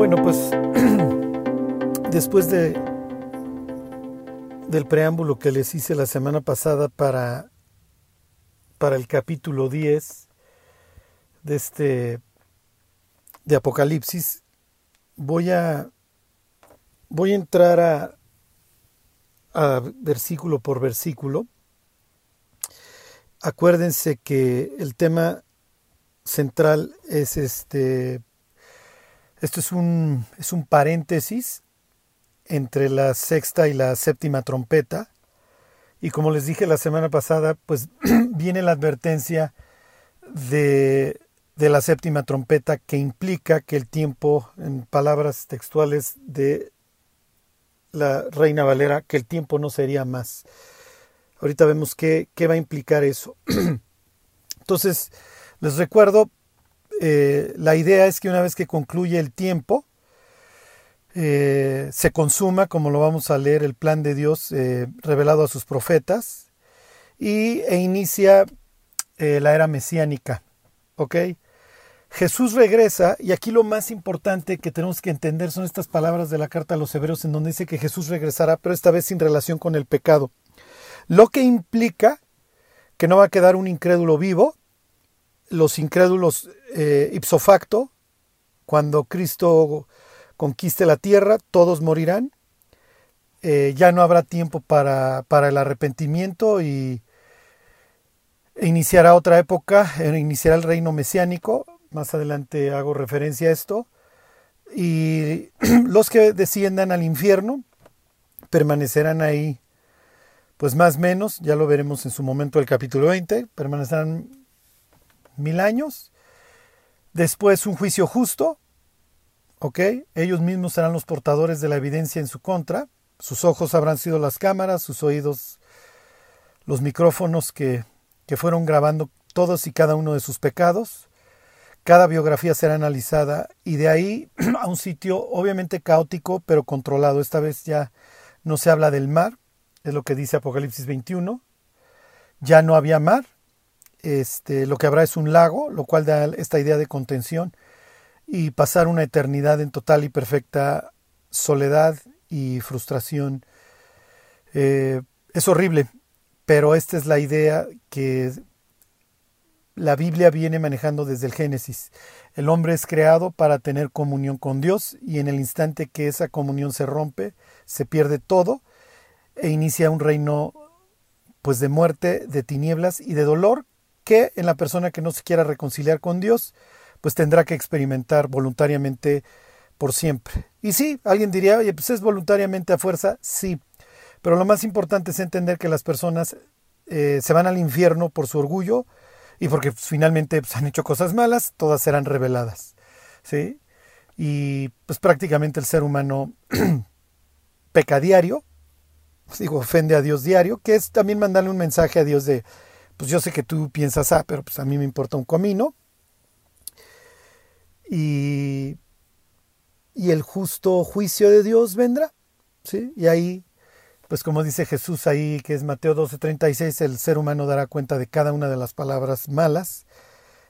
Bueno, pues después de del preámbulo que les hice la semana pasada para, para el capítulo 10 de este de Apocalipsis, voy a voy a entrar a, a versículo por versículo. Acuérdense que el tema central es este esto es un, es un paréntesis entre la sexta y la séptima trompeta. Y como les dije la semana pasada, pues viene la advertencia de, de la séptima trompeta que implica que el tiempo, en palabras textuales de la Reina Valera, que el tiempo no sería más. Ahorita vemos qué, qué va a implicar eso. Entonces, les recuerdo eh, la idea es que una vez que concluye el tiempo, eh, se consuma, como lo vamos a leer, el plan de Dios eh, revelado a sus profetas y, e inicia la era mesiánica. ¿Ok? Jesús regresa y aquí lo más importante que tenemos que entender son estas palabras de la carta a los hebreos en donde dice que Jesús regresará, pero esta vez sin relación con el pecado. Lo que implica que no va a quedar un incrédulo vivo, los incrédulos eh, ipso facto, cuando Cristo conquiste la tierra, todos morirán. Eh, ya no habrá tiempo para, para el arrepentimiento y iniciará otra época, iniciará el reino mesiánico. Más adelante hago referencia a esto. Y los que desciendan al infierno permanecerán ahí, pues más menos, ya lo veremos en su momento el capítulo 20, permanecerán mil años. Después un juicio justo, ¿ok? Ellos mismos serán los portadores de la evidencia en su contra. Sus ojos habrán sido las cámaras, sus oídos los micrófonos que, que fueron grabando todos y cada uno de sus pecados. Cada biografía será analizada y de ahí a un sitio obviamente caótico pero controlado. Esta vez ya no se habla del mar, es lo que dice Apocalipsis 21. Ya no había mar, este, lo que habrá es un lago, lo cual da esta idea de contención y pasar una eternidad en total y perfecta soledad y frustración. Eh, es horrible, pero esta es la idea que la Biblia viene manejando desde el Génesis. El hombre es creado para tener comunión con Dios y en el instante que esa comunión se rompe, se pierde todo e inicia un reino pues de muerte, de tinieblas y de dolor que en la persona que no se quiera reconciliar con Dios, pues tendrá que experimentar voluntariamente por siempre. Y sí, alguien diría, oye, pues es voluntariamente a fuerza, sí, pero lo más importante es entender que las personas eh, se van al infierno por su orgullo y porque pues, finalmente pues, han hecho cosas malas, todas serán reveladas. ¿sí? Y pues prácticamente el ser humano peca diario, digo, ofende a Dios diario, que es también mandarle un mensaje a Dios de, pues yo sé que tú piensas, ah, pero pues a mí me importa un comino. Y, y el justo juicio de Dios vendrá. ¿sí? Y ahí, pues como dice Jesús ahí, que es Mateo 12:36, el ser humano dará cuenta de cada una de las palabras malas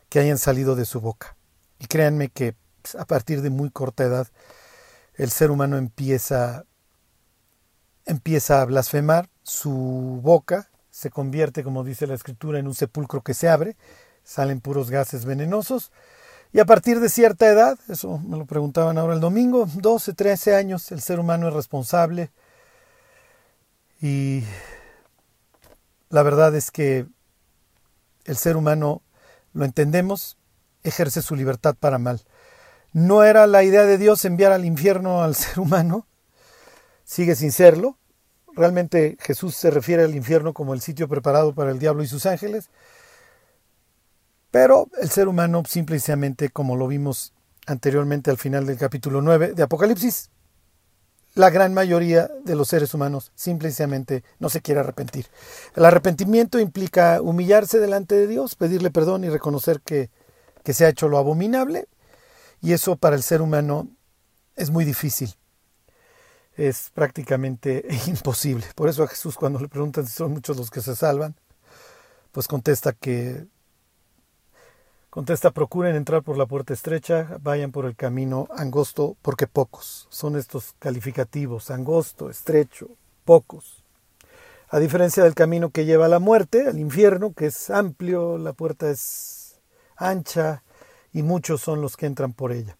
que hayan salido de su boca. Y créanme que pues, a partir de muy corta edad, el ser humano empieza, empieza a blasfemar, su boca se convierte, como dice la escritura, en un sepulcro que se abre, salen puros gases venenosos. Y a partir de cierta edad, eso me lo preguntaban ahora el domingo, 12, 13 años, el ser humano es responsable. Y la verdad es que el ser humano, lo entendemos, ejerce su libertad para mal. No era la idea de Dios enviar al infierno al ser humano, sigue sin serlo, Realmente Jesús se refiere al infierno como el sitio preparado para el diablo y sus ángeles, pero el ser humano simplemente, como lo vimos anteriormente al final del capítulo 9 de Apocalipsis, la gran mayoría de los seres humanos simplemente no se quiere arrepentir. El arrepentimiento implica humillarse delante de Dios, pedirle perdón y reconocer que, que se ha hecho lo abominable, y eso para el ser humano es muy difícil es prácticamente imposible. Por eso a Jesús cuando le preguntan si son muchos los que se salvan, pues contesta que Contesta, procuren entrar por la puerta estrecha, vayan por el camino angosto, porque pocos son estos calificativos, angosto, estrecho, pocos. A diferencia del camino que lleva a la muerte, al infierno, que es amplio, la puerta es ancha y muchos son los que entran por ella.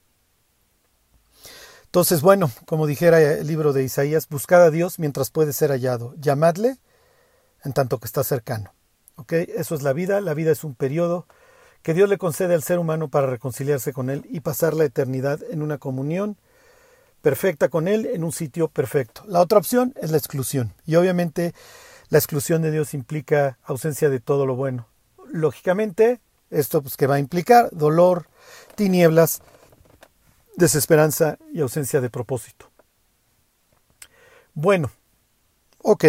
Entonces, bueno, como dijera el libro de Isaías, buscad a Dios mientras puede ser hallado, llamadle en tanto que está cercano. ¿Ok? Eso es la vida, la vida es un periodo que Dios le concede al ser humano para reconciliarse con Él y pasar la eternidad en una comunión perfecta con Él en un sitio perfecto. La otra opción es la exclusión. Y obviamente la exclusión de Dios implica ausencia de todo lo bueno. Lógicamente, esto pues, que va a implicar dolor, tinieblas, desesperanza y ausencia de propósito. Bueno, ok.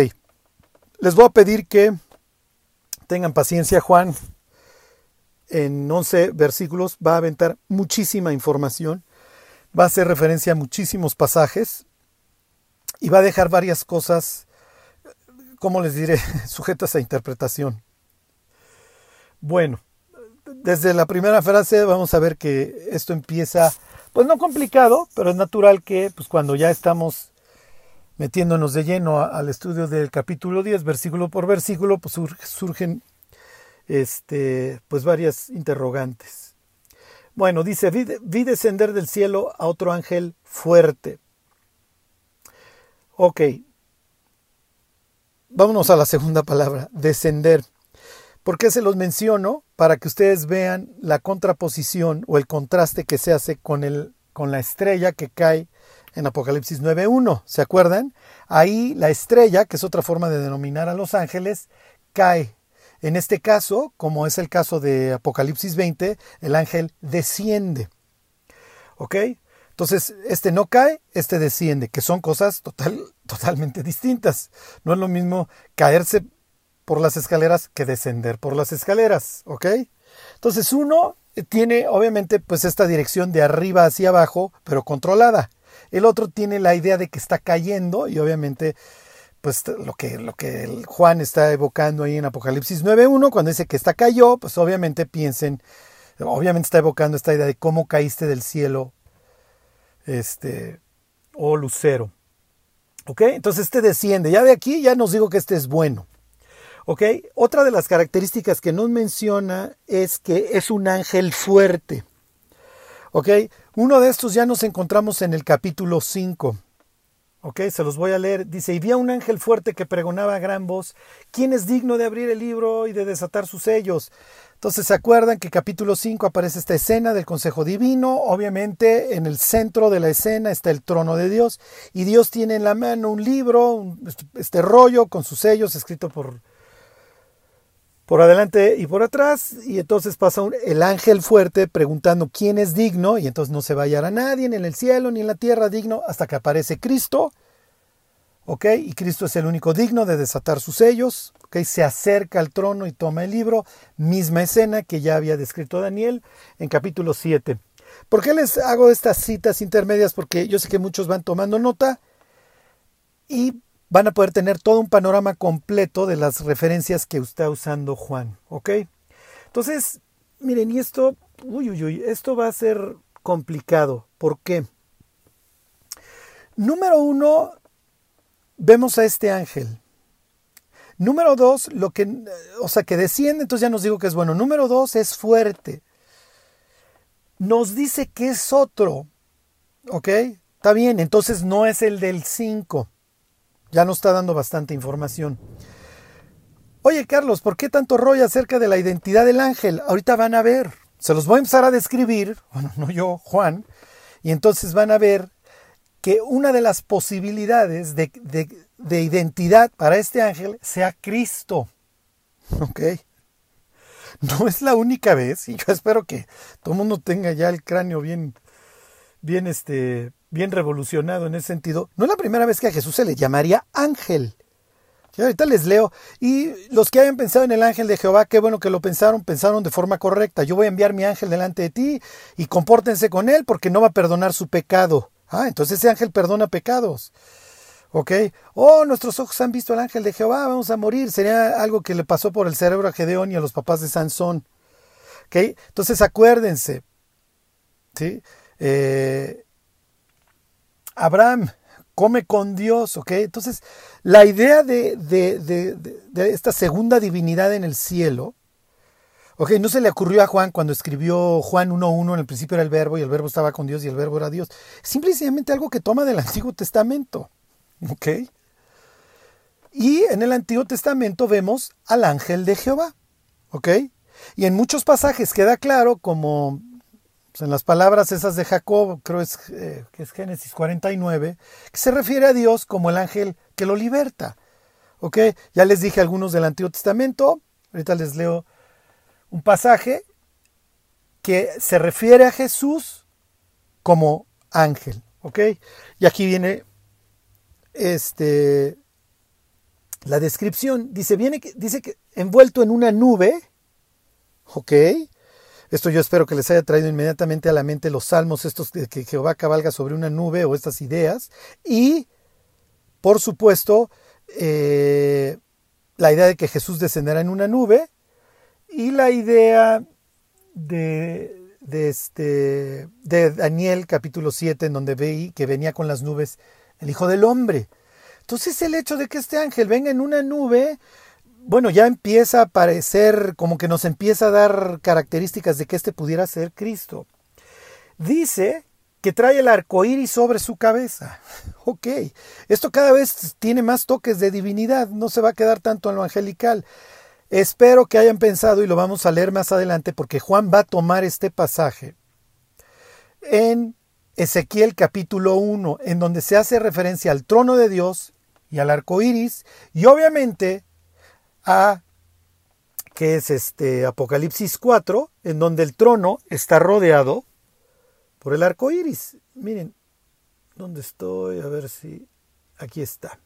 Les voy a pedir que tengan paciencia, Juan. En 11 versículos va a aventar muchísima información, va a hacer referencia a muchísimos pasajes y va a dejar varias cosas, ¿cómo les diré?, sujetas a interpretación. Bueno, desde la primera frase vamos a ver que esto empieza pues no complicado, pero es natural que pues cuando ya estamos metiéndonos de lleno al estudio del capítulo 10, versículo por versículo, pues surgen este, pues varias interrogantes. Bueno, dice, vi, vi descender del cielo a otro ángel fuerte. Ok, vámonos a la segunda palabra, descender. ¿Por qué se los menciono? Para que ustedes vean la contraposición o el contraste que se hace con, el, con la estrella que cae en Apocalipsis 9.1. ¿Se acuerdan? Ahí la estrella, que es otra forma de denominar a los ángeles, cae. En este caso, como es el caso de Apocalipsis 20, el ángel desciende. ¿Ok? Entonces, este no cae, este desciende, que son cosas total, totalmente distintas. No es lo mismo caerse por las escaleras que descender por las escaleras, ¿ok? Entonces uno tiene obviamente pues esta dirección de arriba hacia abajo, pero controlada. El otro tiene la idea de que está cayendo y obviamente pues lo que, lo que Juan está evocando ahí en Apocalipsis 9.1, cuando dice que está cayó, pues obviamente piensen, obviamente está evocando esta idea de cómo caíste del cielo, este, o lucero. ¿Ok? Entonces este desciende. Ya de aquí ya nos digo que este es bueno. Otra de las características que nos menciona es que es un ángel fuerte. ¿Ok? Uno de estos ya nos encontramos en el capítulo 5. ¿Ok? Se los voy a leer. Dice, y vi a un ángel fuerte que pregonaba a gran voz, ¿quién es digno de abrir el libro y de desatar sus sellos? Entonces se acuerdan que capítulo 5 aparece esta escena del Consejo Divino, obviamente en el centro de la escena está el trono de Dios y Dios tiene en la mano un libro, este rollo con sus sellos escrito por por adelante y por atrás, y entonces pasa el ángel fuerte preguntando quién es digno, y entonces no se va a hallar a nadie, ni en el cielo, ni en la tierra digno, hasta que aparece Cristo, ¿ok? Y Cristo es el único digno de desatar sus sellos, ¿ok? Se acerca al trono y toma el libro, misma escena que ya había descrito Daniel en capítulo 7. ¿Por qué les hago estas citas intermedias? Porque yo sé que muchos van tomando nota y van a poder tener todo un panorama completo de las referencias que está usando Juan, ¿ok? Entonces, miren, y esto, uy, uy, uy, esto va a ser complicado. ¿Por qué? Número uno, vemos a este ángel. Número dos, lo que, o sea, que desciende, entonces ya nos digo que es bueno. Número dos, es fuerte. Nos dice que es otro, ¿ok? Está bien, entonces no es el del 5. Ya nos está dando bastante información. Oye, Carlos, ¿por qué tanto rollo acerca de la identidad del ángel? Ahorita van a ver. Se los voy a empezar a describir, bueno, no yo, Juan, y entonces van a ver que una de las posibilidades de, de identidad para este ángel sea Cristo. ¿Ok? No es la única vez, y yo espero que todo el mundo tenga ya el cráneo bien, bien este, bien revolucionado en ese sentido, no es la primera vez que a Jesús se le llamaría ángel. ahorita les leo. Y los que hayan pensado en el ángel de Jehová, qué bueno que lo pensaron, pensaron de forma correcta. Yo voy a enviar mi ángel delante de ti y compórtense con él porque no va a perdonar su pecado. Ah, entonces ese ángel perdona pecados. ¿Ok? Oh, nuestros ojos han visto al ángel de Jehová, vamos a morir. Sería algo que le pasó por el cerebro a Gedeón y a los papás de Sansón. Entonces acuérdense, ¿sí? Eh, Abraham come con Dios, ¿ok? Entonces, la idea de, de, esta segunda divinidad en el cielo, ¿ok? No se le ocurrió a Juan cuando escribió Juan 1.1, en el principio era el verbo y el verbo estaba con Dios y el verbo era Dios. Simplemente algo que toma del Antiguo Testamento, ¿ok? Y en el Antiguo Testamento vemos al ángel de Jehová, ¿ok? Y en muchos pasajes queda claro, como pues, en las palabras esas de Jacob, creo es, eh, que es Génesis 49, que se refiere a Dios como el ángel que lo liberta. ¿Ok? Ya les dije algunos del Antiguo Testamento, ahorita les leo un pasaje que se refiere a Jesús como ángel. ¿Ok? Y aquí viene este, la descripción. Dice, viene, dice que envuelto en una nube, ¿ok? Esto yo espero que les haya traído inmediatamente a la mente los salmos, estos que Jehová cabalga sobre una nube o estas ideas. Y, por supuesto, eh, la idea de que Jesús descenderá en una nube y la idea de, de, este, de Daniel capítulo 7 en donde veí que venía con las nubes el Hijo del Hombre. Entonces el hecho de que este ángel venga en una nube bueno, ya empieza a parecer como que nos empieza a dar características de que este pudiera ser Cristo. Dice que trae el arco iris sobre su cabeza. Ok, esto cada vez tiene más toques de divinidad, no se va a quedar tanto en lo angelical. Espero que hayan pensado, y lo vamos a leer más adelante, porque Juan va a tomar este pasaje en Ezequiel capítulo 1, en donde se hace referencia al trono de Dios y al arco iris, y obviamente a que es este Apocalipsis 4, en donde el trono está rodeado por el arco iris. Miren, ¿dónde estoy? A ver si. Aquí está.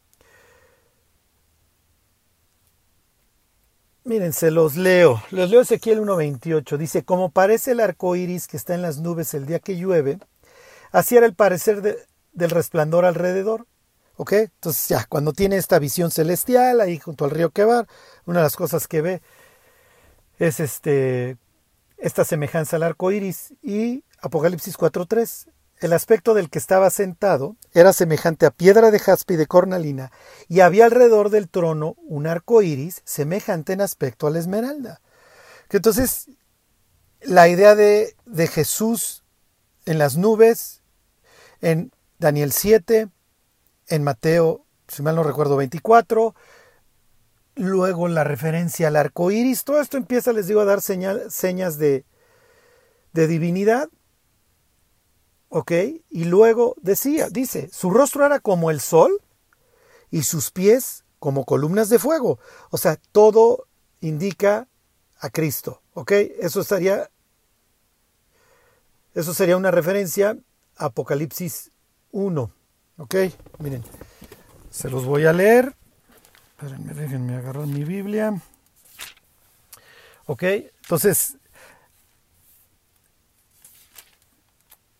Miren, se los leo. Los leo Ezequiel 1.28. Dice: Como parece el arco iris que está en las nubes el día que llueve, así era el parecer del resplandor alrededor. Entonces ya, cuando tiene esta visión celestial ahí junto al río Quebar, una de las cosas que ve es este, esta semejanza al arco iris y Apocalipsis 4.3. El aspecto del que estaba sentado era semejante a piedra de jaspe y de cornalina, y había alrededor del trono un arco iris semejante en aspecto a la esmeralda. Que entonces, la idea de, de Jesús en las nubes, en Daniel 7, en Mateo, si mal no recuerdo, 24. Luego la referencia al arco iris. Todo esto empieza, les digo, a dar señas de, de divinidad. ¿Ok? Y luego decía, dice, su rostro era como el sol y sus pies como columnas de fuego. O sea, todo indica a Cristo. ¿Ok? Eso estaría. Eso sería una referencia a Apocalipsis 1. Ok, miren, se los voy a leer. Espérenme, déjenme agarrar mi Biblia. Ok, entonces,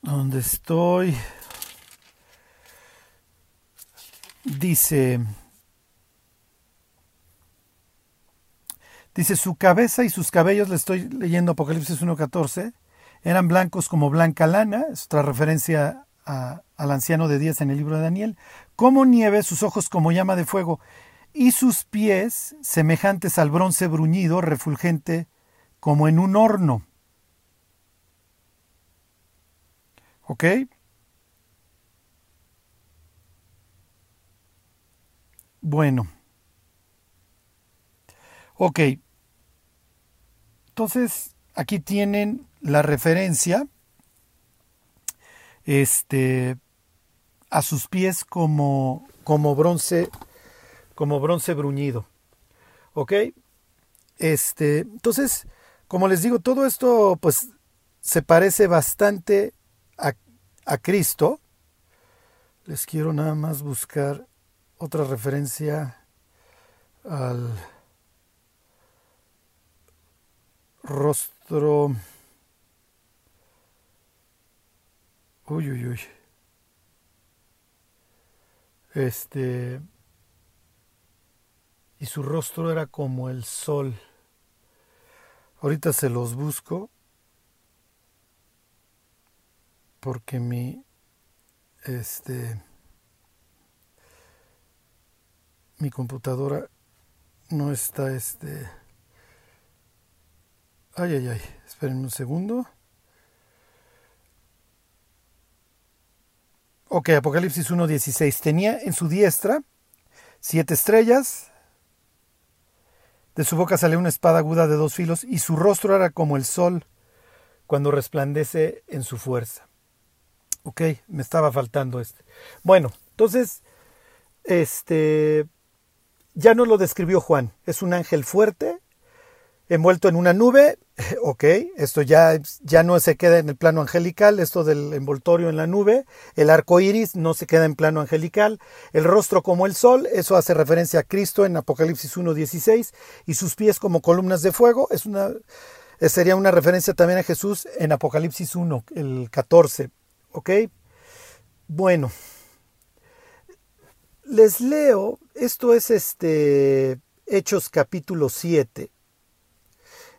¿dónde estoy? Dice, dice, su cabeza y sus cabellos, le estoy leyendo Apocalipsis 1.14, eran blancos como blanca lana, es otra referencia al anciano de días en el libro de Daniel, como nieve, sus ojos como llama de fuego, y sus pies semejantes al bronce bruñido, refulgente, como en un horno. ¿Ok? Bueno. Ok. Entonces, aquí tienen la referencia este, a sus pies como, como bronce, como bronce bruñido. ¿Ok? Este, entonces, como les digo, todo esto pues se parece bastante a, a Cristo. Les quiero nada más buscar otra referencia al rostro Uy, uy, uy. Este. Y su rostro era como el sol. Ahorita se los busco. Porque mi. Este. Mi computadora no está este. Ay, ay, ay. Espérenme un segundo. Ok, Apocalipsis 1.16. Tenía en su diestra siete estrellas, de su boca sale una espada aguda de dos filos y su rostro era como el sol cuando resplandece en su fuerza. Ok, me estaba faltando este. Bueno, entonces, este, ya no lo describió Juan. Es un ángel fuerte, envuelto en una nube. Ok, esto ya, ya no se queda en el plano angelical, esto del envoltorio en la nube. El arco iris no se queda en plano angelical. El rostro como el sol, eso hace referencia a Cristo en Apocalipsis 1.16. Y sus pies como columnas de fuego, es una, sería una referencia también a Jesús en Apocalipsis 1, el 14. Ok, bueno. Les leo, esto es este Hechos capítulo 7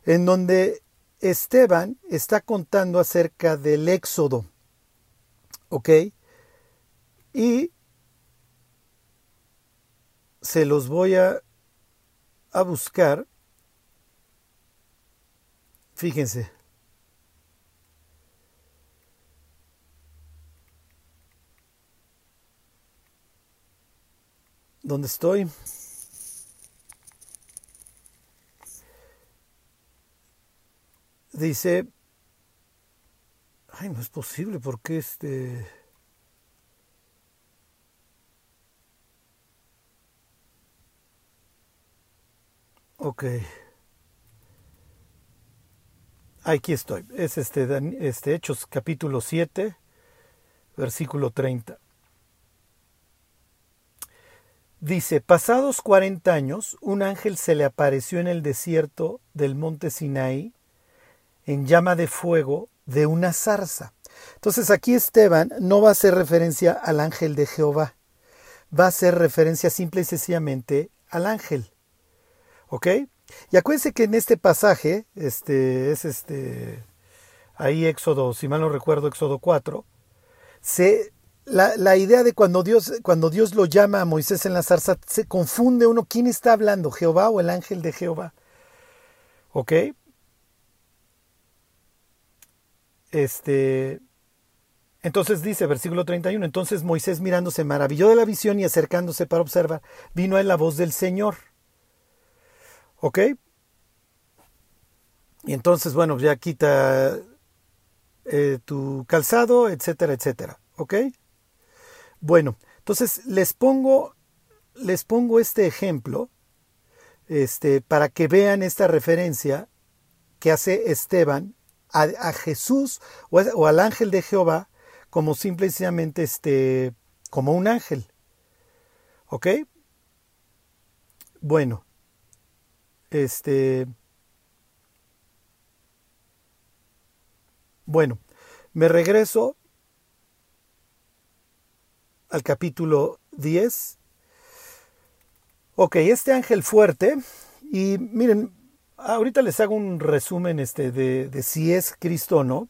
en donde Esteban está contando acerca del éxodo. ¿Ok? Y se los voy a, a buscar. Fíjense. ¿Dónde estoy? Dice, ay, no es posible, porque este... Ok. Aquí estoy. Es este, este Hechos capítulo 7, versículo 30. Dice, pasados 40 años, un ángel se le apareció en el desierto del monte Sinaí en llama de fuego de una zarza. Entonces aquí Esteban no va a hacer referencia al ángel de Jehová, va a hacer referencia simple y sencillamente al ángel. ¿Ok? Y acuérdense que en este pasaje, este es este, ahí Éxodo, si mal no recuerdo, Éxodo 4, se, la, la, idea de cuando Dios, cuando Dios lo llama a Moisés en la zarza, se confunde uno quién está hablando, Jehová o el ángel de Jehová. ¿Ok? Este, entonces dice, versículo 31, entonces Moisés mirándose maravilló de la visión y acercándose para observar, vino a él la voz del Señor. ¿Ok? Y entonces, bueno, ya quita eh, tu calzado, etcétera, etcétera. ¿Ok? Bueno, entonces les pongo, les pongo este ejemplo este, para que vean esta referencia que hace Esteban a, Jesús o, al ángel de Jehová como simplemente este, como un ángel. ¿Ok? Bueno, este... Bueno, me regreso al capítulo 10. Ok, este ángel fuerte, y miren, Ahorita les hago un resumen este de, si es Cristo o no.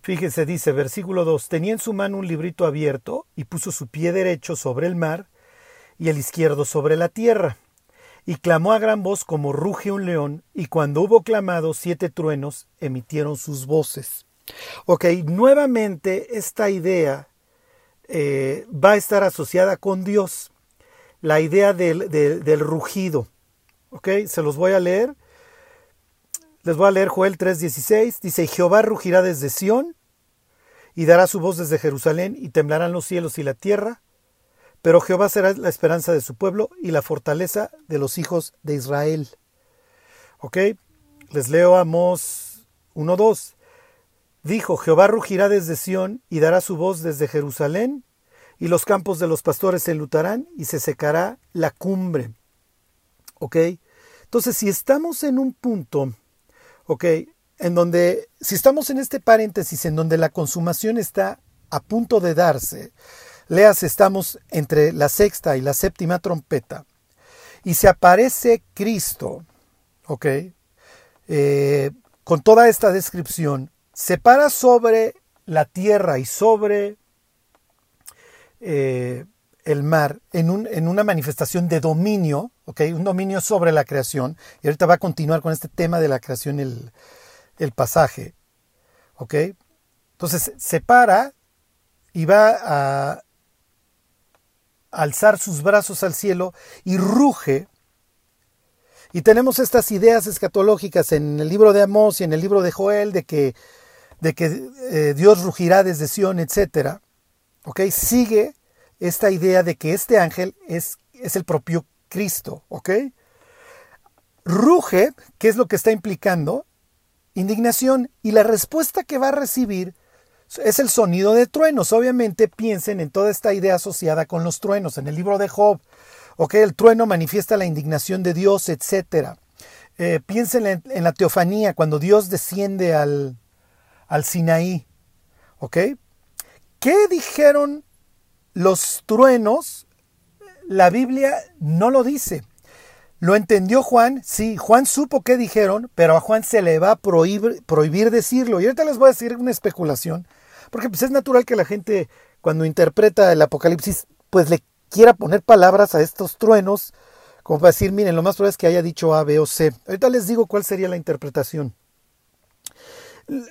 Fíjense, dice versículo 2, tenía en su mano un librito abierto y puso su pie derecho sobre el mar y el izquierdo sobre la tierra. Y clamó a gran voz como ruge un león, y cuando hubo clamado siete truenos emitieron sus voces. Ok, nuevamente esta idea eh, va a estar asociada con Dios, la idea del, del rugido. Ok, se los voy a leer les voy a leer Joel 3:16. Dice, Jehová rugirá desde Sión y dará su voz desde Jerusalén y temblarán los cielos y la tierra. Pero Jehová será la esperanza de su pueblo y la fortaleza de los hijos de Israel. ¿Ok? Les leo Amós 1.2. Dijo, Jehová rugirá desde Sión y dará su voz desde Jerusalén, y los campos de los pastores se enlutarán y se secará la cumbre. ¿Ok? Entonces, si estamos en un punto ¿ok? En donde, si estamos en este paréntesis en donde la consumación está a punto de darse, leas, estamos entre la sexta y la séptima trompeta, y se aparece Cristo, ¿ok? Eh, con toda esta descripción, se para sobre la tierra y sobre eh, el mar en, un, en, una manifestación de dominio, ¿okay? un dominio sobre la creación. Y ahorita va a continuar con este tema de la creación el, el pasaje. ¿okay? Entonces se para y va a alzar sus brazos al cielo y ruge. Y tenemos estas ideas escatológicas en el libro de Amós y en el libro de Joel de que, de que eh, Dios rugirá desde Sión, etc. ¿Ok? Sigue esta idea de que este ángel es, es el propio Cristo. ¿Ok? Ruge, ¿qué es lo que está implicando? Indignación. Y la respuesta que va a recibir es el sonido de truenos. Obviamente piensen en toda esta idea asociada con los truenos. En el libro de Job, ¿ok? El trueno manifiesta la indignación de Dios, etc. Eh, piensen en, la teofanía, cuando Dios desciende al, al Sinaí, ¿ok? ¿Qué dijeron los truenos? La Biblia no lo dice. ¿Lo entendió Juan? Sí, Juan supo qué dijeron, pero a Juan se le va a prohibir, prohibir decirlo. Y ahorita les voy a decir una especulación, porque pues es natural que la gente cuando interpreta el Apocalipsis, pues le quiera poner palabras a estos truenos, como para decir, miren, lo más probable es que haya dicho A, B o C. Ahorita les digo cuál sería la interpretación.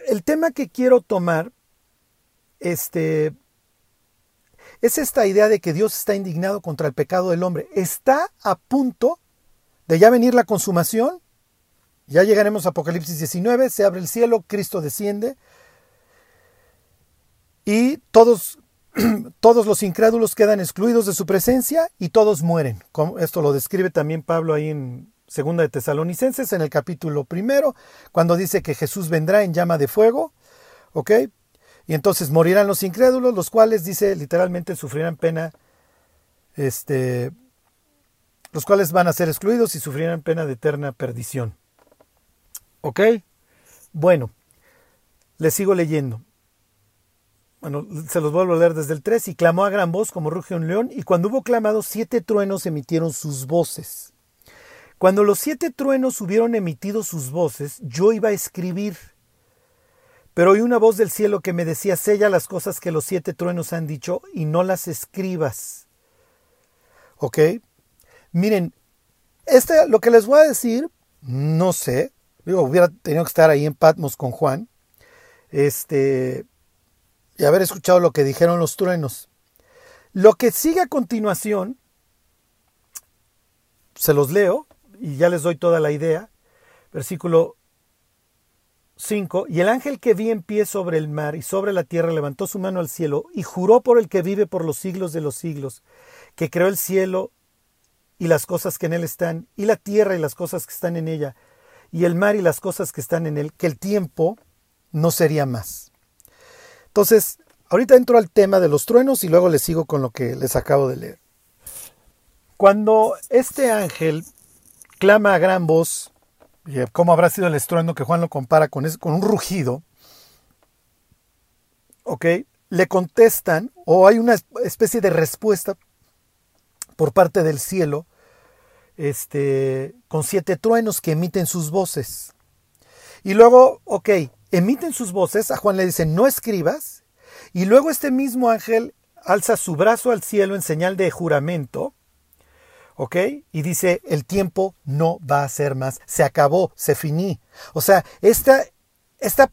El tema que quiero tomar, este, es esta idea de que Dios está indignado contra el pecado del hombre. Está a punto de ya venir la consumación. Ya llegaremos a Apocalipsis 19, se abre el cielo, Cristo desciende y todos todos los incrédulos quedan excluidos de su presencia y todos mueren. Esto lo describe también Pablo ahí en Segunda de Tesalonicenses, en el capítulo primero, cuando dice que Jesús vendrá en llama de fuego, ¿ok? Y entonces morirán los incrédulos, los cuales, dice, literalmente sufrirán pena, este, los cuales van a ser excluidos y sufrirán pena de eterna perdición. ¿Ok? Bueno, les sigo leyendo. Bueno, se los vuelvo a leer desde el 3. Y clamó a gran voz como ruge un león, y cuando hubo clamado, siete truenos emitieron sus voces. Cuando los siete truenos hubieron emitido sus voces, yo iba a escribir. Pero oí una voz del cielo que me decía, sella las cosas que los siete truenos han dicho y no las escribas. ¿Ok? Miren, este, lo que les voy a decir, no sé, digo, hubiera tenido que estar ahí en Patmos con Juan, este, y haber escuchado lo que dijeron los truenos. Lo que sigue a continuación, se los leo y ya les doy toda la idea. Versículo 5. Y el ángel que vi en pie sobre el mar y sobre la tierra levantó su mano al cielo y juró por el que vive por los siglos de los siglos, que creó el cielo y las cosas que en él están, y la tierra y las cosas que están en ella, y el mar y las cosas que están en él, que el tiempo no sería más. Entonces, ahorita entro al tema de los truenos y luego les sigo con lo que les acabo de leer. Cuando este ángel clama a gran voz, ¿cómo habrá sido el estruendo que Juan lo compara con, con un rugido? ¿Ok? Le contestan, o hay una especie de respuesta por parte del cielo, este, con siete truenos que emiten sus voces. Y luego, ok, emiten sus voces, a Juan le dicen, no escribas, y luego este mismo ángel alza su brazo al cielo en señal de juramento, ¿ok? Y dice, el tiempo no va a ser más, se acabó, se finí. O sea, esta, esta,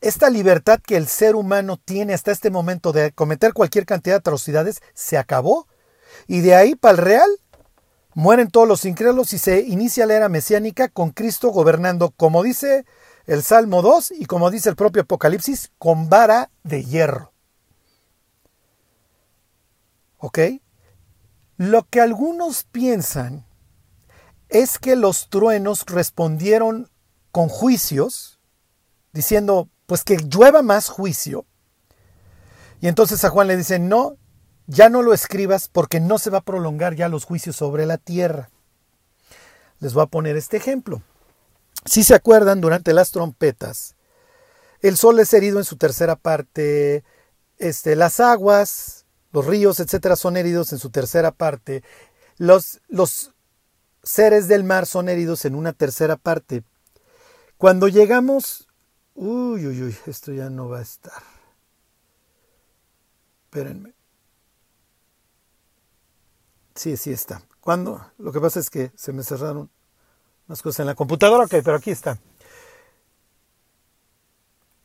esta libertad que el ser humano tiene hasta este momento de cometer cualquier cantidad de atrocidades, se acabó. Y de ahí para el real, mueren todos los incrédulos y se inicia la era mesiánica con Cristo gobernando, como dice el Salmo 2 y como dice el propio Apocalipsis, con vara de hierro. ¿Ok? Lo que algunos piensan es que los truenos respondieron con juicios, diciendo, pues que llueva más juicio. Y entonces a Juan le dicen, no, ya no lo escribas porque no se va a prolongar ya los juicios sobre la tierra. Les voy a poner este ejemplo. Si se acuerdan, durante las trompetas, el sol es herido en su tercera parte, este, las aguas, los ríos, etcétera, son heridos en su tercera parte, los, los seres del mar son heridos en una tercera parte. Cuando llegamos, uy, uy, uy, esto ya no va a estar. Espérenme. Sí, sí está. ¿Cuándo? Lo que pasa es que se me cerraron unas cosas en la computadora, ok, pero aquí está.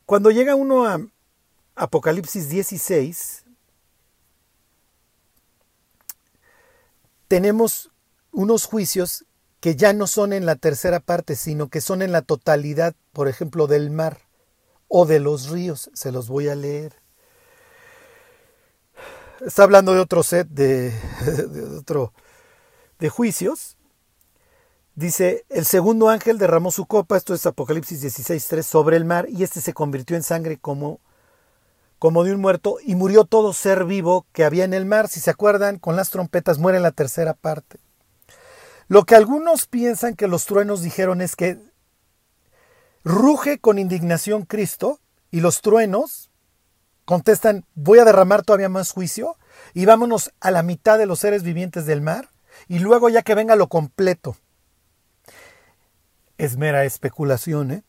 Cuando llega uno a Apocalipsis 16, tenemos unos juicios que ya no son en la tercera parte, sino que son en la totalidad, por ejemplo, del mar o de los ríos. Se los voy a leer. Está hablando de otro set de, de otro de juicios. Dice, el segundo ángel derramó su copa, esto es Apocalipsis 16.3, sobre el mar, y este se convirtió en sangre como, como de un muerto, y murió todo ser vivo que había en el mar. Si se acuerdan, con las trompetas muere la tercera parte. Lo que algunos piensan que los truenos dijeron es que ruge con indignación Cristo, y los truenos contestan, voy a derramar todavía más juicio, y vámonos a la mitad de los seres vivientes del mar, y luego ya que venga lo completo es mera especulación. ¿eh?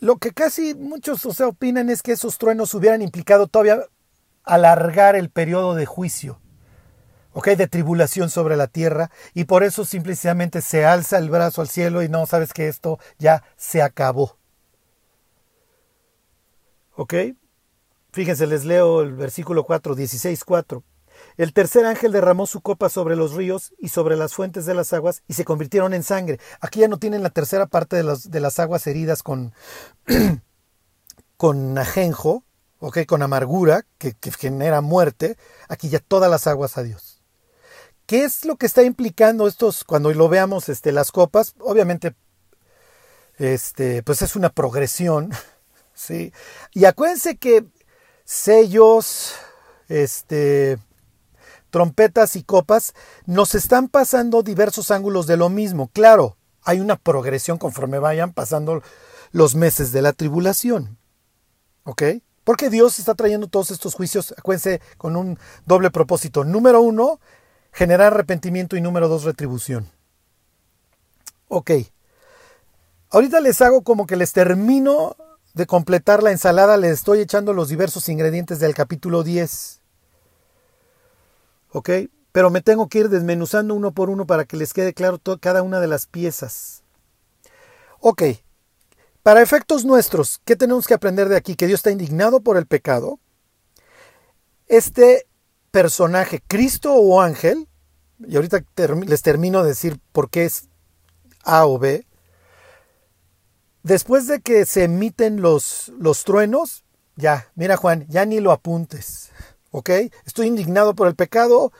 Lo que casi muchos o sea, opinan es que esos truenos hubieran implicado todavía alargar el periodo de juicio, ¿ok? De tribulación sobre la tierra, y por eso simplemente se alza el brazo al cielo y no sabes que esto ya se acabó. ¿Ok? Fíjense, les leo el versículo 4, 16, 4. El tercer ángel derramó su copa sobre los ríos y sobre las fuentes de las aguas y se convirtieron en sangre. Aquí ya no tienen la tercera parte de, de las aguas heridas con, con ajenjo, okay, con amargura, que, que genera muerte. Aquí ya todas las aguas a Dios. ¿Qué es lo que está implicando estos, cuando lo veamos, este, las copas? Obviamente, este, pues es una progresión, ¿sí? Y acuérdense que sellos, este, trompetas y copas, nos están pasando diversos ángulos de lo mismo. Claro, hay una progresión conforme vayan pasando los meses de la tribulación. ¿Ok? Porque Dios está trayendo todos estos juicios, acuérdense, con un doble propósito. Número uno, generar arrepentimiento y número dos, retribución. Ok. Ahorita les hago como que les termino de completar la ensalada, les estoy echando los diversos ingredientes del capítulo 10. ¿Ok? Pero me tengo que ir desmenuzando uno por uno para que les quede claro cada una de las piezas. Ok, para efectos nuestros, ¿qué tenemos que aprender de aquí? Que Dios está indignado por el pecado. Este personaje, Cristo o ángel, y ahorita les termino de decir por qué es A o B, después de que se emiten los, los truenos, ya, mira Juan, ya ni lo apuntes. ¿Ok? Estoy indignado por el pecado,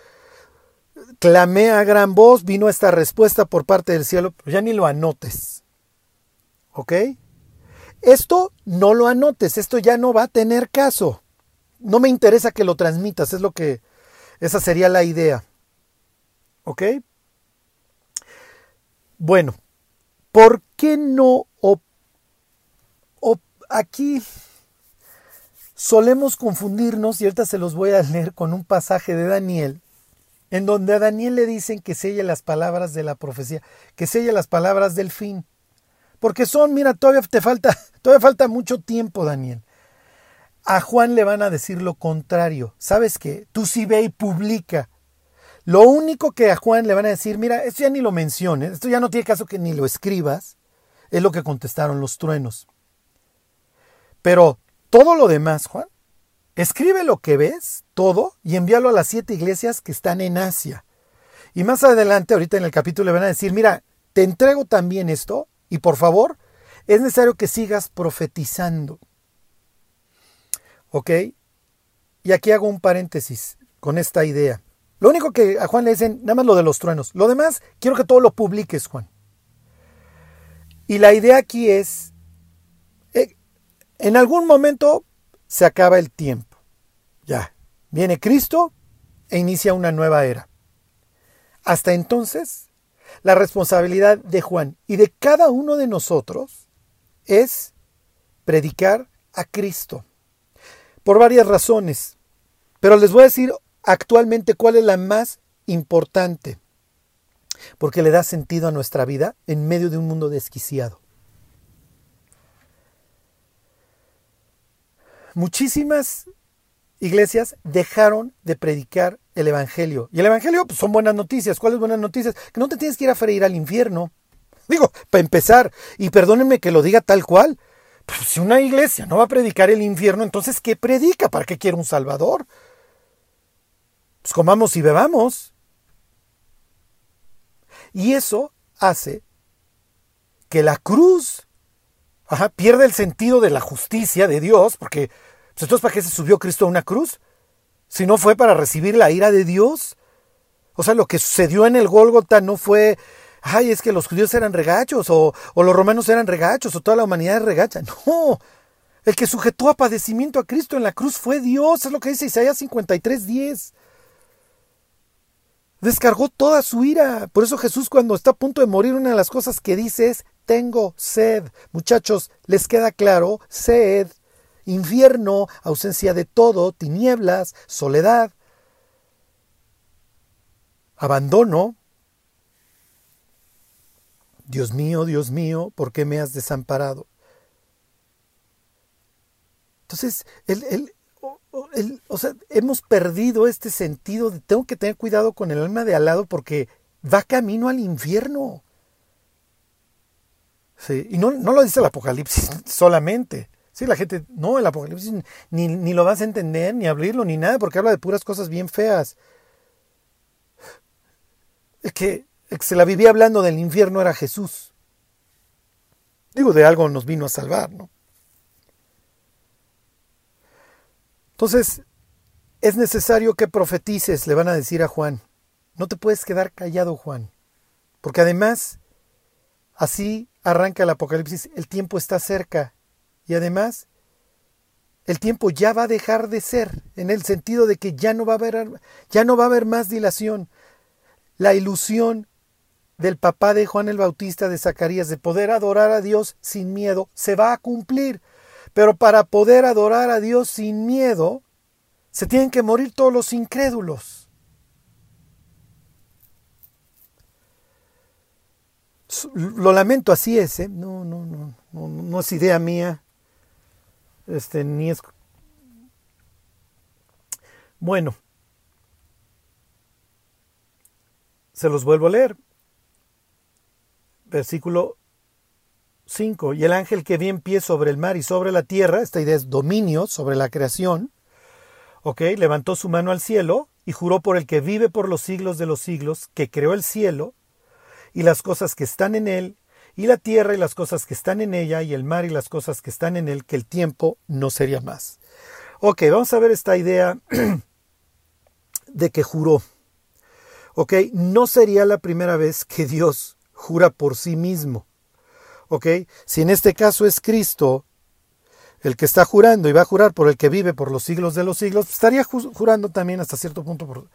clamé a gran voz, vino esta respuesta por parte del cielo, ya ni lo anotes, ¿ok? Esto no lo anotes, esto ya no va a tener caso. No me interesa que lo transmitas, es lo que, esa sería la idea. ¿Ok? Bueno, ¿por qué no aquí solemos confundirnos, y ahorita se los voy a leer con un pasaje de Daniel, en donde a Daniel le dicen que selle las palabras de la profecía, que selle las palabras del fin. Porque son, mira, todavía te falta, todavía falta mucho tiempo, Daniel. A Juan le van a decir lo contrario. ¿Sabes qué? Tú sí ve y publica. Lo único que a Juan le van a decir, mira, esto ya ni lo menciones, esto ya no tiene caso que ni lo escribas, es lo que contestaron los truenos. Pero todo lo demás, Juan, escribe lo que ves, todo, y envíalo a las siete iglesias que están en Asia. Y más adelante, ahorita en el capítulo, le van a decir, mira, te entrego también esto, y por favor, es necesario que sigas profetizando. ¿Ok? Y aquí hago un paréntesis con esta idea. Lo único que a Juan le dicen, nada más lo de los truenos. Lo demás, quiero que todo lo publiques, Juan. Y la idea aquí es en algún momento se acaba el tiempo. Ya, viene Cristo e inicia una nueva era. Hasta entonces, la responsabilidad de Juan y de cada uno de nosotros es predicar a Cristo. Por varias razones. Pero les voy a decir actualmente cuál es la más importante. Porque le da sentido a nuestra vida en medio de un mundo desquiciado. Muchísimas iglesias dejaron de predicar el Evangelio. Y el Evangelio pues, son buenas noticias. ¿Cuáles buenas noticias? Que no te tienes que ir a freír al infierno. Digo, para empezar, y perdónenme que lo diga tal cual, pues si una iglesia no va a predicar el infierno, entonces ¿qué predica? ¿Para qué quiere un Salvador? Pues comamos y bebamos. Y eso hace que la cruz pierde el sentido de la justicia de Dios, porque pues, entonces ¿para qué se subió Cristo a una cruz? Si no fue para recibir la ira de Dios. O sea, lo que sucedió en el Gólgota no fue, ay, es que los judíos eran regachos, o, o los romanos eran regachos, o toda la humanidad es regacha. No, el que sujetó a padecimiento a Cristo en la cruz fue Dios, es lo que dice Isaías 53, 10 descargó toda su ira. Por eso Jesús cuando está a punto de morir, una de las cosas que dice es, tengo sed. Muchachos, ¿les queda claro? Sed, infierno, ausencia de todo, tinieblas, soledad, abandono. Dios mío, Dios mío, ¿por qué me has desamparado? Entonces, el, el, o sea, hemos perdido este sentido de tengo que tener cuidado con el alma de al lado porque va camino al infierno. Sí, y no, no lo dice el Apocalipsis solamente. Sí, la gente, no, el Apocalipsis ni, ni lo vas a entender, ni abrirlo, ni nada, porque habla de puras cosas bien feas. Es que el que se la vivía hablando del infierno era Jesús. Digo, de algo nos vino a salvar, ¿no? Entonces, es necesario que profetices, le van a decir a Juan. No te puedes quedar callado, Juan. Porque además, así arranca el Apocalipsis, el tiempo está cerca. Y además, el tiempo ya va a dejar de ser, en el sentido de que ya no va a haber, ya no va a haber más dilación. La ilusión del papá de Juan el Bautista de Zacarías de poder adorar a Dios sin miedo se va a cumplir. Pero para poder adorar a Dios sin miedo, se tienen que morir todos los incrédulos. Lo lamento, así es, ¿eh? no, no, no, no, no es idea mía, este, ni es... Bueno, se los vuelvo a leer. Versículo 5. Y el ángel que vi en pie sobre el mar y sobre la tierra, esta idea es dominio sobre la creación, ok, levantó su mano al cielo y juró por el que vive por los siglos de los siglos, que creó el cielo y las cosas que están en él, y la tierra y las cosas que están en ella, y el mar y las cosas que están en él, que el tiempo no sería más. Ok, vamos a ver esta idea de que juró. Ok, no sería la primera vez que Dios jura por sí mismo. ¿Ok? Si en este caso es Cristo el que está jurando y va a jurar por el que vive por los siglos de los siglos, estaría jurando también hasta cierto punto por,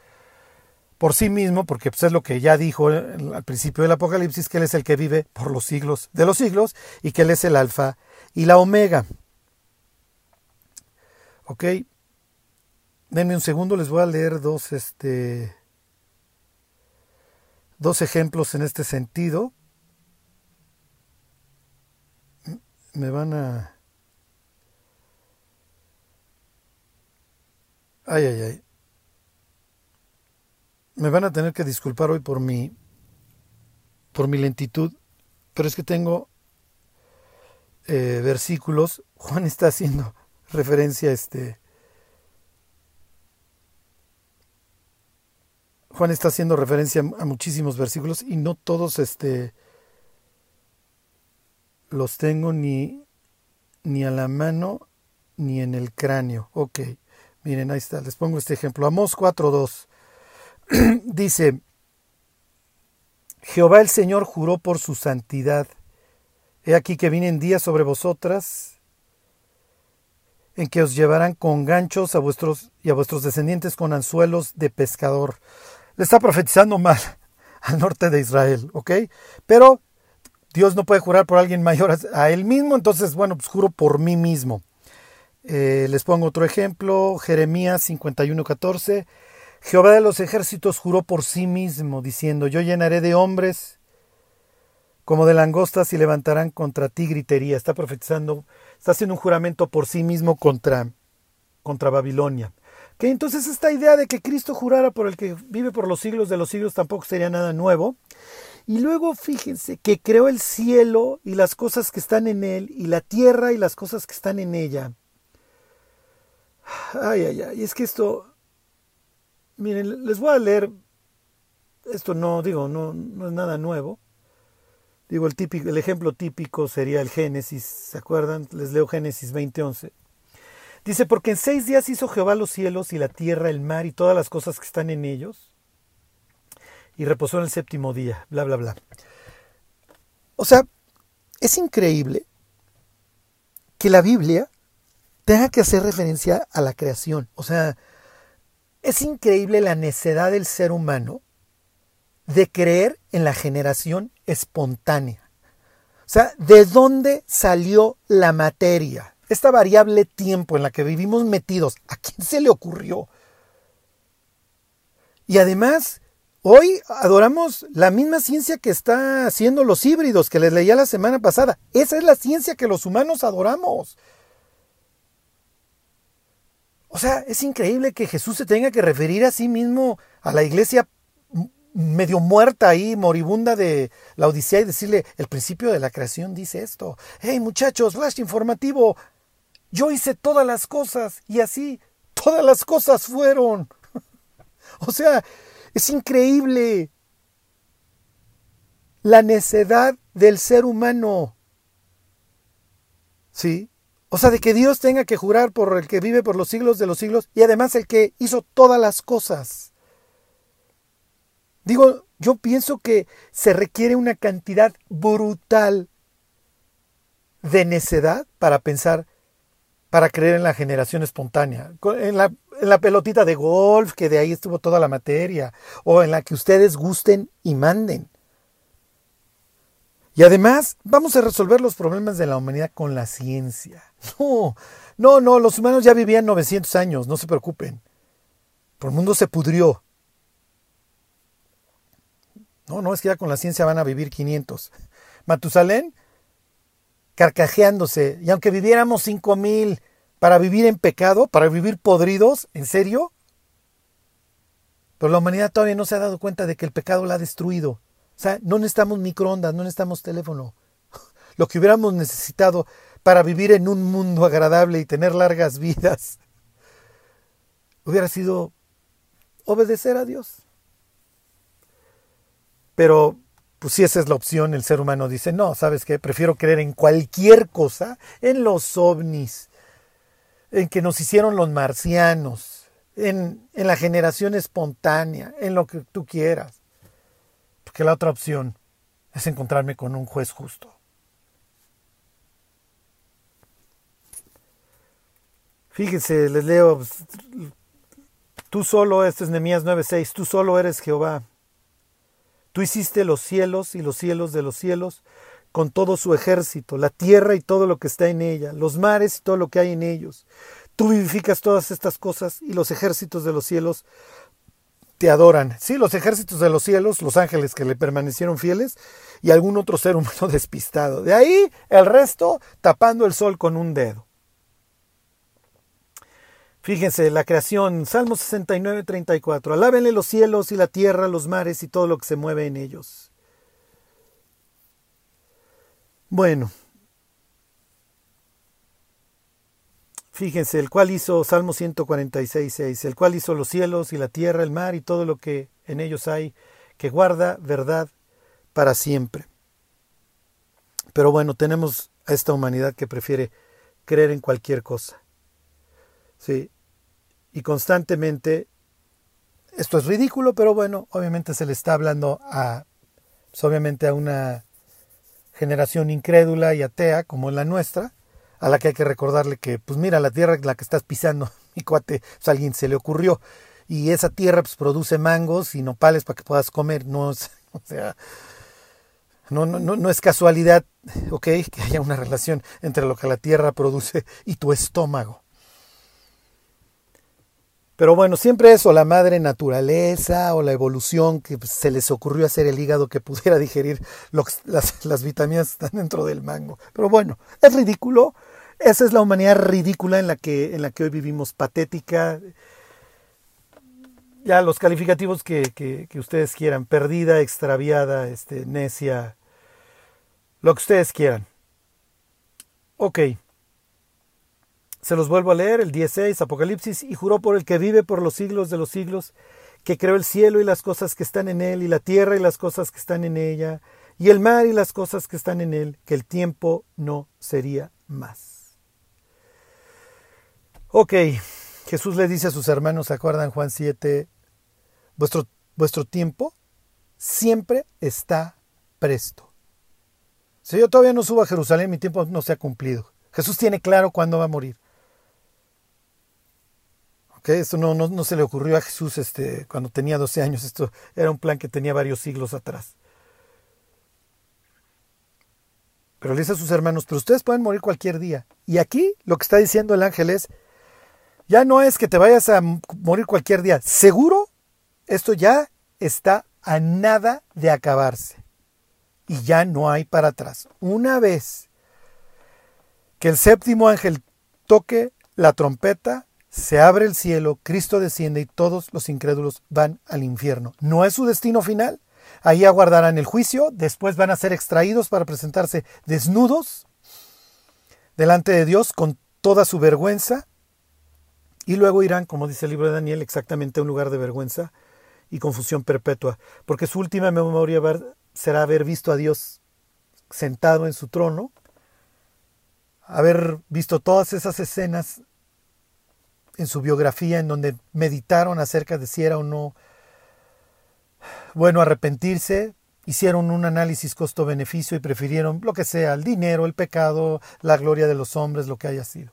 por sí mismo, porque pues, es lo que ya dijo al principio del Apocalipsis, que Él es el que vive por los siglos de los siglos y que Él es el alfa y la omega. ¿Ok? Denme un segundo, les voy a leer dos, este, dos ejemplos en este sentido. me van a... Ay, ay, ay. Me van a tener que disculpar hoy por mi por mi lentitud, pero es que tengo eh, versículos. Juan está haciendo referencia a este. Juan está haciendo referencia a muchísimos versículos y no todos este los tengo ni, ni a la mano ni en el cráneo. Ok, miren, ahí está, les pongo este ejemplo. Amos 4.2 dice, Jehová el Señor juró por su santidad. He aquí que vienen días sobre vosotras en que os llevarán con ganchos a vuestros y a vuestros descendientes con anzuelos de pescador. Le está profetizando mal al norte de Israel, ¿ok? Pero Dios no puede jurar por alguien mayor a él mismo, entonces, bueno, pues juro por mí mismo. Eh, les pongo otro ejemplo, Jeremías 51:14. Jehová de los ejércitos juró por sí mismo, diciendo, yo llenaré de hombres como de langostas y levantarán contra ti gritería. Está profetizando, está haciendo un juramento por sí mismo contra, contra Babilonia. Que entonces esta idea de que Cristo jurara por el que vive por los siglos de los siglos tampoco sería nada nuevo. Y luego fíjense que creó el cielo y las cosas que están en él, y la tierra y las cosas que están en ella. Ay, ay, ay, es que esto, miren, les voy a leer, esto no, digo, no, es nada nuevo. Digo, el, típico, el ejemplo típico sería el Génesis, ¿se acuerdan? Les leo Génesis 20:11. Dice, porque en seis días hizo Jehová los cielos y la tierra, el mar y todas las cosas que están en ellos, y reposó en el séptimo día, bla, bla, bla. O sea, es increíble que la Biblia tenga que hacer referencia a la creación. O sea, es increíble la necedad del ser humano de creer en la generación espontánea. O sea, ¿de dónde salió la materia? Esta variable tiempo en la que vivimos metidos, ¿a quién se le ocurrió? Y además, hoy adoramos la misma ciencia que está haciendo los híbridos que les leía la semana pasada. Esa es la ciencia que los humanos adoramos. O sea, es increíble que Jesús se tenga que referir a sí mismo a la iglesia medio muerta ahí, moribunda de la Odisea y decirle, el principio de la creación dice esto. Hey muchachos, flash informativo. Yo hice todas las cosas y así todas las cosas fueron. o sea, es increíble la necedad del ser humano. ¿Sí? O sea, de que Dios tenga que jurar por el que vive por los siglos de los siglos y además el que hizo todas las cosas. Digo, yo pienso que se requiere una cantidad brutal de necedad para pensar, para creer en la generación espontánea, en la, en la pelotita de golf, que de ahí estuvo toda la materia, o en la que ustedes gusten y manden. Y además, vamos a resolver los problemas de la humanidad con la ciencia. No, no, no, los humanos ya vivían 900 años, no se preocupen. El mundo se pudrió. No, no, es que ya con la ciencia van a vivir 500. Matusalén, carcajeándose, y aunque viviéramos 5000 para vivir en pecado, para vivir podridos, ¿en serio? Pero la humanidad todavía no se ha dado cuenta de que el pecado la ha destruido. Sea, no necesitamos microondas, no necesitamos teléfono. Lo que hubiéramos necesitado para vivir en un mundo agradable y tener largas vidas hubiera sido obedecer a Dios. Pero, pues si esa es la opción, el ser humano dice, no, ¿sabes qué? Prefiero creer en cualquier cosa, en los ovnis, en que nos hicieron los marcianos, en, en la generación espontánea, en lo que tú quieras que la otra opción es encontrarme con un juez justo. Fíjense, les leo, pues, tú solo, este es Nehemías 9:6, tú solo eres Jehová. Tú hiciste los cielos y los cielos de los cielos con todo su ejército, la tierra y todo lo que está en ella, los mares y todo lo que hay en ellos. Tú vivificas todas estas cosas y los ejércitos de los cielos te adoran. Sí, los ejércitos de los cielos, los ángeles que le permanecieron fieles y algún otro ser humano despistado. De ahí el resto tapando el sol con un dedo. Fíjense, la creación, Salmo 69, 34. Alábenle los cielos y la tierra, los mares y todo lo que se mueve en ellos. Bueno, Fíjense, el cual hizo, Salmo 146, 6, el cual hizo los cielos y la tierra, el mar y todo lo que en ellos hay, que guarda verdad para siempre. Pero bueno, tenemos a esta humanidad que prefiere creer en cualquier cosa. Sí. Y constantemente, esto es ridículo, pero bueno, obviamente se le está hablando a, pues obviamente a una generación incrédula y atea como la nuestra, a la que hay que recordarle que, pues mira, la tierra en la que estás pisando, mi cuate, pues a alguien se le ocurrió. Y esa tierra pues produce mangos y nopales para que puedas comer. No es, o sea, no, no, no es casualidad, ok, que haya una relación entre lo que la tierra produce y tu estómago. Pero bueno, siempre eso, la madre naturaleza o la evolución que pues, se les ocurrió hacer el hígado que pudiera digerir las, las vitaminas que están dentro del mango. Pero bueno, es ridículo, esa es la humanidad ridícula en la que, en la que hoy vivimos, patética. ya los calificativos que, que, ustedes quieran, perdida, extraviada, este, necia, lo que ustedes quieran. Ok. Se los vuelvo a leer, el 16, Apocalipsis, y juró por el que vive por los siglos de los siglos, que creó el cielo y las cosas que están en él, y la tierra y las cosas que están en ella, y el mar y las cosas que están en él, que el tiempo no sería más. Ok, Jesús le dice a sus hermanos, ¿se acuerdan Juan 7? Vuestro, vuestro tiempo siempre está presto. Si yo todavía no subo a Jerusalén, mi tiempo no se ha cumplido. Jesús tiene claro cuándo va a morir. Okay, esto no, no, no, se le ocurrió a Jesús este, cuando tenía 12 años. Esto era un plan que tenía varios siglos atrás. Pero le dice a sus hermanos, pero ustedes pueden morir cualquier día. Y aquí lo que está diciendo el ángel es, ya no es que te vayas a morir cualquier día. Seguro, esto ya está a nada de acabarse. Y ya no hay para atrás. Una vez que el séptimo ángel toque la trompeta, se abre el cielo, Cristo desciende y todos los incrédulos van al infierno. ¿No es su destino final? Ahí aguardarán el juicio, después van a ser extraídos para presentarse desnudos delante de Dios con toda su vergüenza y luego irán, como dice el libro de Daniel, exactamente a un lugar de vergüenza y confusión perpetua, porque su última memoria será haber visto a Dios sentado en su trono, haber visto todas esas escenas en su biografía en donde meditaron acerca de si era o no bueno, arrepentirse, hicieron un análisis costo-beneficio y prefirieron lo que sea, el dinero, el pecado, la gloria de los hombres, lo que haya sido.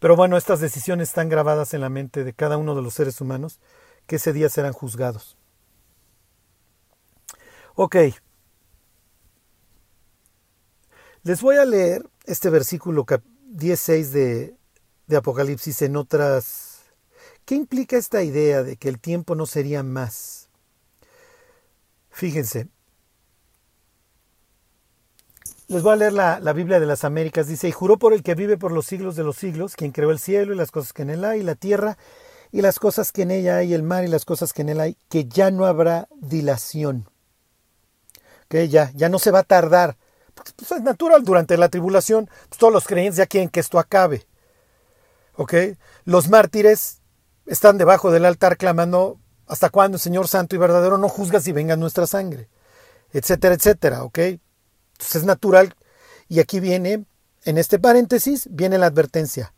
Pero bueno, estas decisiones están grabadas en la mente de cada uno de los seres humanos que ese día serán juzgados. Ok. Les voy a leer este versículo 16 de, de Apocalipsis en otras... ¿Qué implica esta idea de que el tiempo no sería más? Fíjense. Les voy a leer la, Biblia de las Américas. Dice, y juró por el que vive por los siglos de los siglos, quien creó el cielo y las cosas que en él hay, la tierra y las cosas que en ella hay, el mar y las cosas que en él hay, que ya no habrá dilación. Que ya, ya no se va a tardar. Pues, pues es natural, durante la tribulación, pues, todos los creyentes ya quieren que esto acabe. ¿Ok? Los mártires están debajo del altar clamando ¿Hasta cuándo, Señor Santo y verdadero, no juzgas y venga nuestra sangre? Etcétera, etcétera, ¿ok? Entonces es natural. Y aquí viene, en este paréntesis, viene la advertencia.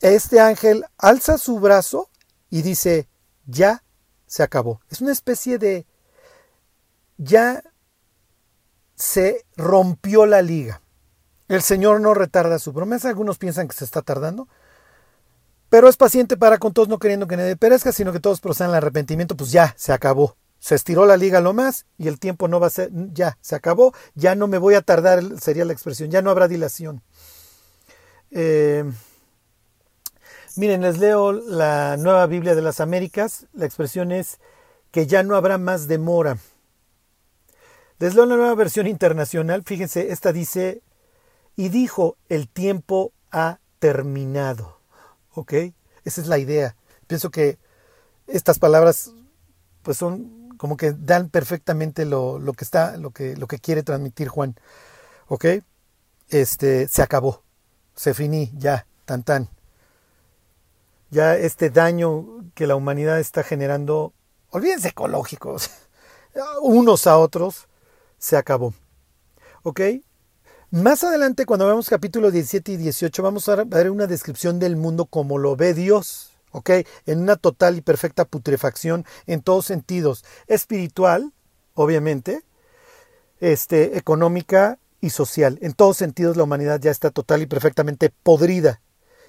Este ángel alza su brazo y dice, ya se acabó. Es una especie de, ya se rompió la liga. El Señor no retarda su promesa. Algunos piensan que se está tardando pero es paciente para con todos, no queriendo que nadie perezca, sino que todos procedan al arrepentimiento, pues ya, se acabó. Se estiró la liga lo más y el tiempo no va a ser, ya, se acabó, ya no me voy a tardar, sería la expresión, ya no habrá dilación. Eh, miren, les leo la nueva Biblia de las Américas, la expresión es que ya no habrá más demora. Les leo la nueva versión internacional, fíjense, esta dice, y dijo, el tiempo ha terminado. ¿Ok? Esa es la idea. Pienso que estas palabras pues son como que dan perfectamente lo, lo que está, lo que, lo que quiere transmitir Juan. ¿Ok? Este, se acabó. Se finí, ya, tan tan. Ya este daño que la humanidad está generando, olvídense ecológicos, unos a otros, se acabó. ¿Ok? Más adelante, cuando veamos capítulo 17 y 18, vamos a ver una descripción del mundo como lo ve Dios, En una total y perfecta putrefacción en todos sentidos, espiritual, obviamente, este, económica y social. En todos sentidos la humanidad ya está total y perfectamente podrida.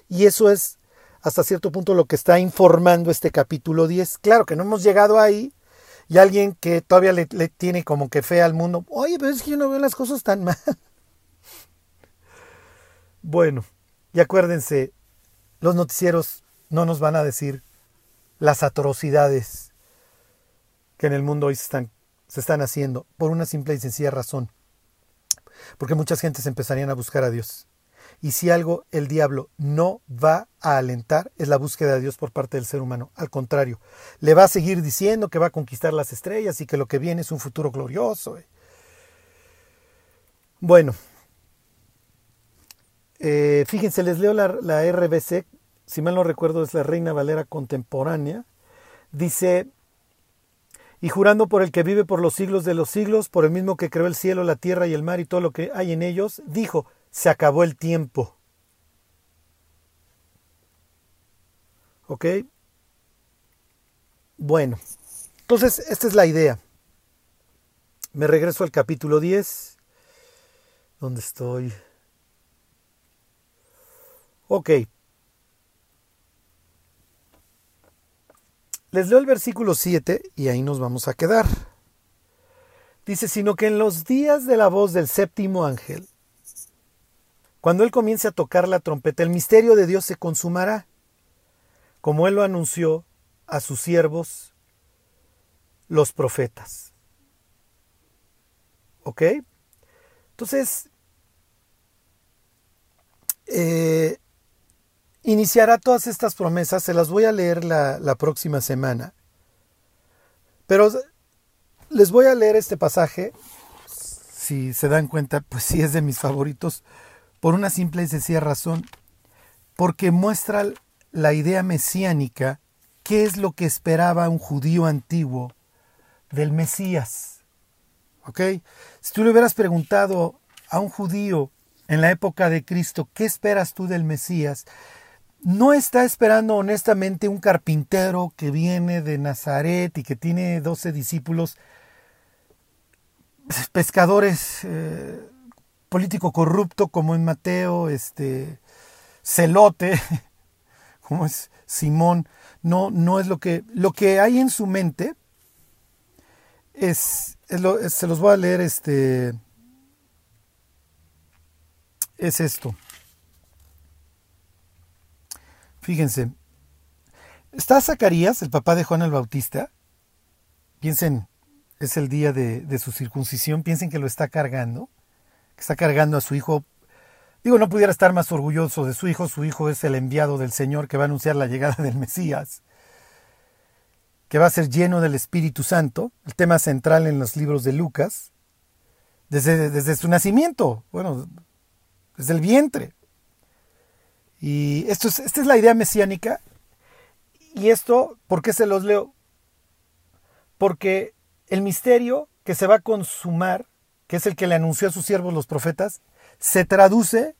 Y eso es hasta cierto punto lo que está informando este capítulo 10. Claro que no hemos llegado ahí, y alguien que todavía le, le, tiene como que fe al mundo, oye, pero es que yo no veo las cosas tan mal. Bueno, y acuérdense, los noticieros no nos van a decir las atrocidades que en el mundo hoy se están, se están haciendo, por una simple y sencilla razón. Porque muchas gentes empezarían a buscar a Dios. Y si algo el diablo no va a alentar es la búsqueda de Dios por parte del ser humano. Al contrario, le va a seguir diciendo que va a conquistar las estrellas y que lo que viene es un futuro glorioso. Bueno, eh, fíjense, les leo la, la RBC, si mal no recuerdo es la Reina Valera contemporánea. Dice, y jurando por el que vive por los siglos de los siglos, por el mismo que creó el cielo, la tierra y el mar y todo lo que hay en ellos, dijo, se acabó el tiempo. ¿Ok? Bueno, entonces esta es la idea. Me regreso al capítulo 10. ¿Dónde estoy? Ok. Les leo el versículo 7 y ahí nos vamos a quedar. Dice, sino que en los días de la voz del séptimo ángel, cuando él comience a tocar la trompeta, el misterio de Dios se consumará, como él lo anunció a sus siervos, los profetas. ¿Ok? Entonces, eh, iniciará todas estas promesas, se las voy a leer la, próxima semana. Pero les voy a leer este pasaje, si se dan cuenta, pues sí es de mis favoritos, por una simple y sencilla razón, porque muestra la idea mesiánica, qué es lo que esperaba un judío antiguo del Mesías. ¿Ok? Si tú le hubieras preguntado a un judío en la época de Cristo, ¿qué esperas tú del Mesías? No está esperando honestamente un carpintero que viene de Nazaret y que tiene doce discípulos, pescadores, eh, político corrupto como en Mateo, este, celote, como es Simón, no, no es lo que, lo que hay en su mente, es, se los voy a leer, este, es esto. Fíjense, está Zacarías, el papá de Juan el Bautista. Piensen, es el día de, su circuncisión, piensen que lo está cargando, que está cargando a su hijo. Digo, no pudiera estar más orgulloso de su hijo, su hijo es el enviado del Señor que va a anunciar la llegada del Mesías, que va a ser lleno del Espíritu Santo, el tema central en los libros de Lucas, desde, desde su nacimiento, bueno, desde el vientre. Y esto es, esta es la idea mesiánica. Y esto, ¿por qué se los leo? Porque el misterio que se va a consumar, que es el que le anunció a sus siervos los profetas, se traduce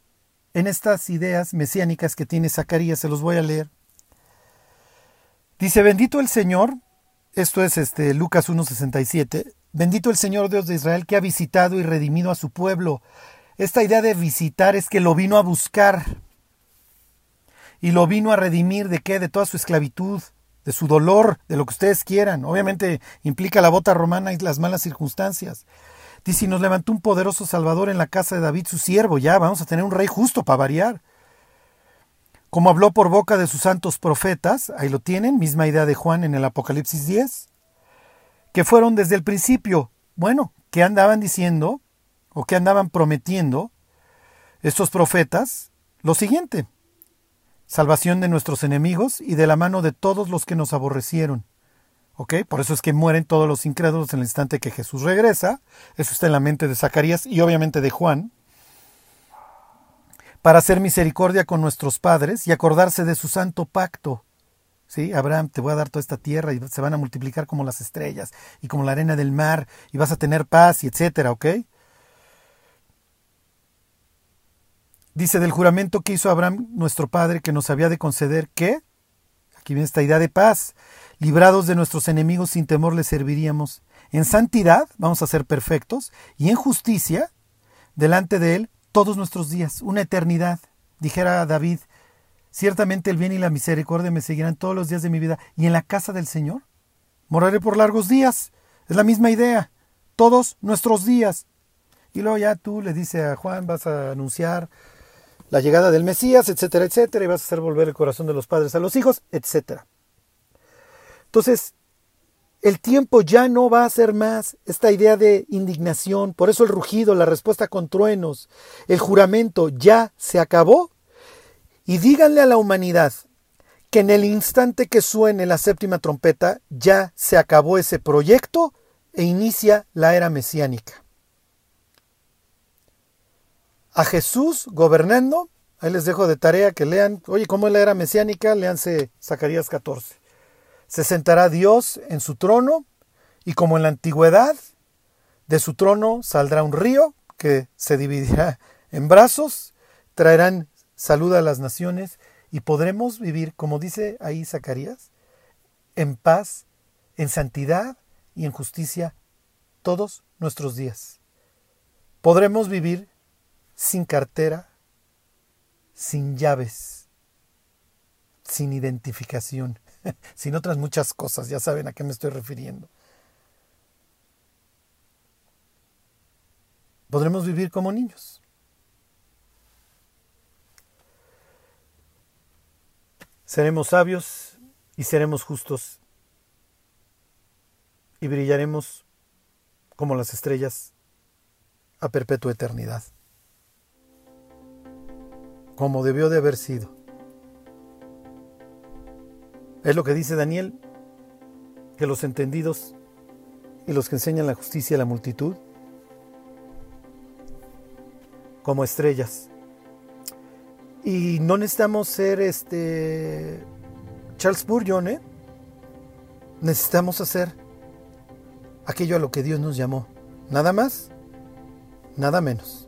en estas ideas mesiánicas que tiene Zacarías. Se los voy a leer. Dice, bendito el Señor, esto es este, Lucas 1.67, bendito el Señor Dios de Israel que ha visitado y redimido a su pueblo. Esta idea de visitar es que lo vino a buscar y lo vino a redimir de qué? De toda su esclavitud, de su dolor, de lo que ustedes quieran. Obviamente implica la bota romana y las malas circunstancias. Dice, y nos levantó un poderoso Salvador en la casa de David, su siervo. Ya vamos a tener un rey justo para variar. Como habló por boca de sus santos profetas, ahí lo tienen, misma idea de Juan en el Apocalipsis 10, que fueron desde el principio, bueno, que andaban diciendo o que andaban prometiendo estos profetas lo siguiente salvación de nuestros enemigos y de la mano de todos los que nos aborrecieron. ¿Ok? Por eso es que mueren todos los incrédulos en el instante que Jesús regresa. Eso está en la mente de Zacarías y obviamente de Juan. Para hacer misericordia con nuestros padres y acordarse de su santo pacto. ¿Sí? Abraham, te voy a dar toda esta tierra y se van a multiplicar como las estrellas y como la arena del mar y vas a tener paz y etcétera, ¿ok? Dice del juramento que hizo Abraham, nuestro padre, que nos había de conceder que, aquí viene esta idea de paz, librados de nuestros enemigos sin temor le serviríamos. En santidad vamos a ser perfectos y en justicia delante de él todos nuestros días, una eternidad. Dijera David, ciertamente el bien y la misericordia me seguirán todos los días de mi vida y en la casa del Señor moraré por largos días. Es la misma idea, todos nuestros días. Y luego ya tú le dices a Juan, vas a anunciar la llegada del Mesías, etcétera, etcétera, y vas a hacer volver el corazón de los padres a los hijos, etcétera. Entonces, El tiempo ya no va a ser más esta idea de indignación, por eso el rugido, la respuesta con truenos, el juramento ya se acabó. Y díganle a la humanidad que en el instante que suene la séptima trompeta ya se acabó ese proyecto e inicia la era mesiánica. A Jesús gobernando, ahí les dejo de tarea que lean, oye, ¿cómo es la era mesiánica? Leanse Zacarías 14. Se sentará Dios en su trono y como en la antigüedad, de su trono saldrá un río que se dividirá en brazos, traerán salud a las naciones y podremos vivir, como dice ahí Zacarías, en paz, en santidad y en justicia todos nuestros días. Podremos vivir sin cartera, sin llaves, sin identificación, sin otras muchas cosas, ya saben a qué me estoy refiriendo. Podremos vivir como niños. Seremos sabios y seremos justos y brillaremos como las estrellas a perpetua eternidad, como debió de haber sido. Es lo que dice Daniel, que los entendidos y los que enseñan la justicia a la multitud, como estrellas, y no necesitamos ser este Charles Spurgeon, ¿eh? Necesitamos hacer aquello a lo que Dios nos llamó. Nada más, nada menos.